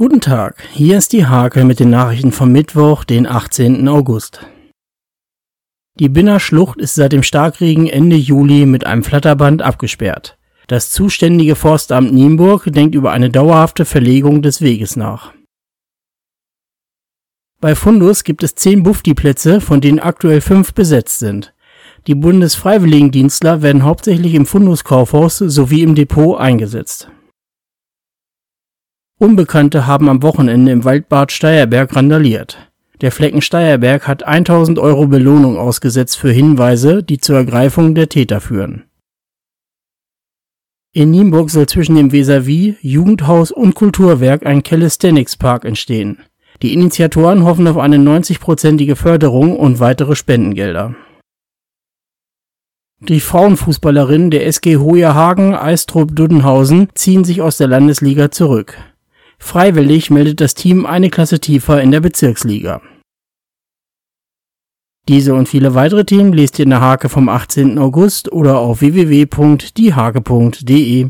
Guten Tag, hier ist die Hake mit den Nachrichten vom Mittwoch, den 18. August. Die Binner Schlucht ist seit dem Starkregen Ende Juli mit einem Flatterband abgesperrt. Das zuständige Forstamt Nienburg denkt über eine dauerhafte Verlegung des Weges nach. Bei Fundus gibt es zehn Bufti-Plätze, von denen aktuell fünf besetzt sind. Die Bundesfreiwilligendienstler werden hauptsächlich im Fundus-Kaufhaus sowie im Depot eingesetzt. Unbekannte haben am Wochenende im Waldbad Steierberg randaliert. Der Flecken Steierberg hat 1000 Euro Belohnung ausgesetzt für Hinweise, die zur Ergreifung der Täter führen. In Nienburg soll zwischen dem Vis-à-vis, Jugendhaus und Kulturwerk ein Calisthenics Park entstehen. Die Initiatoren hoffen auf eine 90-prozentige Förderung und weitere Spendengelder. Die Frauenfußballerinnen der SG Hojerhagen Eistrup Duddenhausen ziehen sich aus der Landesliga zurück. Freiwillig meldet das Team eine Klasse tiefer in der Bezirksliga. Diese und viele weitere Themen lest ihr in der Hake vom 18. August oder auf www.diehake.de.